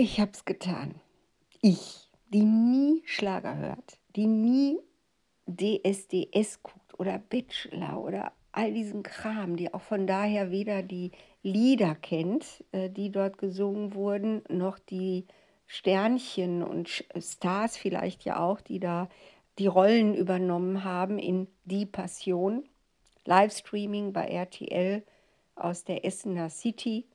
Ich habe es getan. Ich, die nie Schlager hört, die nie DSDS guckt oder Bachelor oder all diesen Kram, die auch von daher weder die Lieder kennt, äh, die dort gesungen wurden, noch die Sternchen und Stars vielleicht ja auch, die da die Rollen übernommen haben in Die Passion. Livestreaming bei RTL aus der Essener City.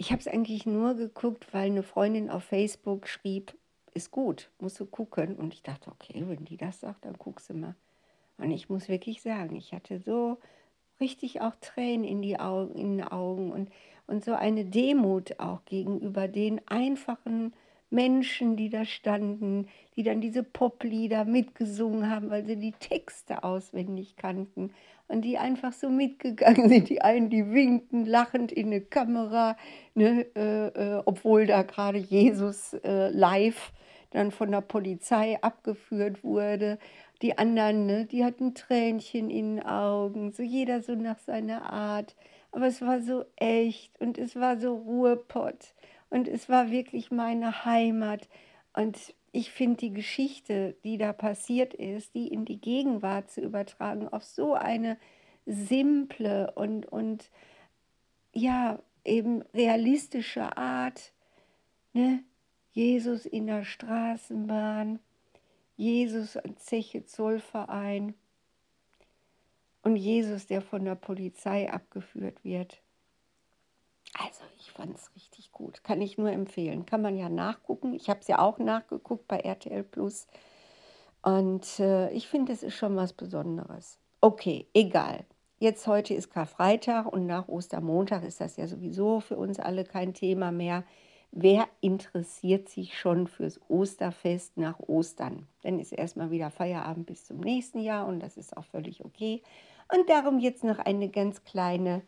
Ich habe es eigentlich nur geguckt, weil eine Freundin auf Facebook schrieb, ist gut, musst du gucken. Und ich dachte, okay, wenn die das sagt, dann guckst du mal. Und ich muss wirklich sagen, ich hatte so richtig auch Tränen in, die Augen, in den Augen und, und so eine Demut auch gegenüber den einfachen Menschen, die da standen, die dann diese Poplieder mitgesungen haben, weil sie die Texte auswendig kannten und die einfach so mitgegangen sind. Die einen, die winkten lachend in eine Kamera, ne, äh, äh, obwohl da gerade Jesus äh, live dann von der Polizei abgeführt wurde. Die anderen, ne, die hatten Tränchen in den Augen, so jeder so nach seiner Art. Aber es war so echt und es war so Ruhepott und es war wirklich meine Heimat. Und ich finde die Geschichte, die da passiert ist, die in die Gegenwart zu übertragen, auf so eine simple und, und ja, eben realistische Art. Ne? Jesus in der Straßenbahn, Jesus an Zeche Zollverein und Jesus, der von der Polizei abgeführt wird. Also ich fand es richtig gut. Kann ich nur empfehlen. Kann man ja nachgucken. Ich habe es ja auch nachgeguckt bei RTL Plus. Und äh, ich finde, es ist schon was Besonderes. Okay, egal. Jetzt heute ist Karfreitag und nach Ostermontag ist das ja sowieso für uns alle kein Thema mehr. Wer interessiert sich schon fürs Osterfest nach Ostern? Dann ist erstmal wieder Feierabend bis zum nächsten Jahr und das ist auch völlig okay. Und darum jetzt noch eine ganz kleine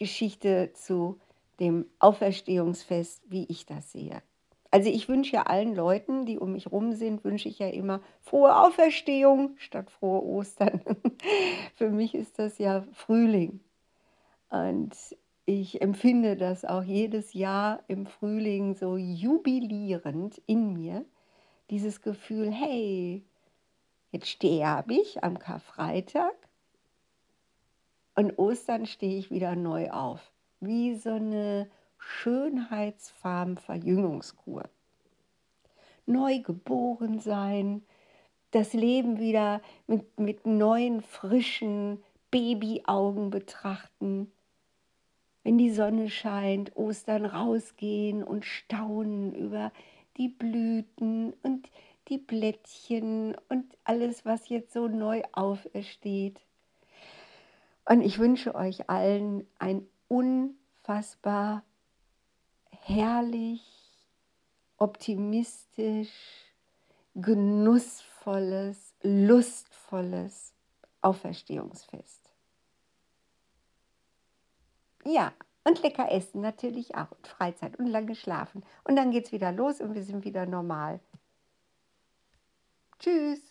Geschichte zu dem Auferstehungsfest, wie ich das sehe. Also ich wünsche ja allen Leuten, die um mich rum sind, wünsche ich ja immer frohe Auferstehung statt frohe Ostern. Für mich ist das ja Frühling. Und ich empfinde das auch jedes Jahr im Frühling so jubilierend in mir, dieses Gefühl, hey, jetzt sterbe ich am Karfreitag und Ostern stehe ich wieder neu auf. Wie so eine Schönheitsfarben-Verjüngungskur. Neu geboren sein, das Leben wieder mit, mit neuen, frischen Babyaugen betrachten. Wenn die Sonne scheint, Ostern rausgehen und staunen über die Blüten und die Blättchen und alles, was jetzt so neu aufersteht. Und ich wünsche euch allen ein unfassbar herrlich, optimistisch, genussvolles, lustvolles Auferstehungsfest. Ja, und lecker essen natürlich auch und Freizeit und lange schlafen. Und dann geht es wieder los und wir sind wieder normal. Tschüss.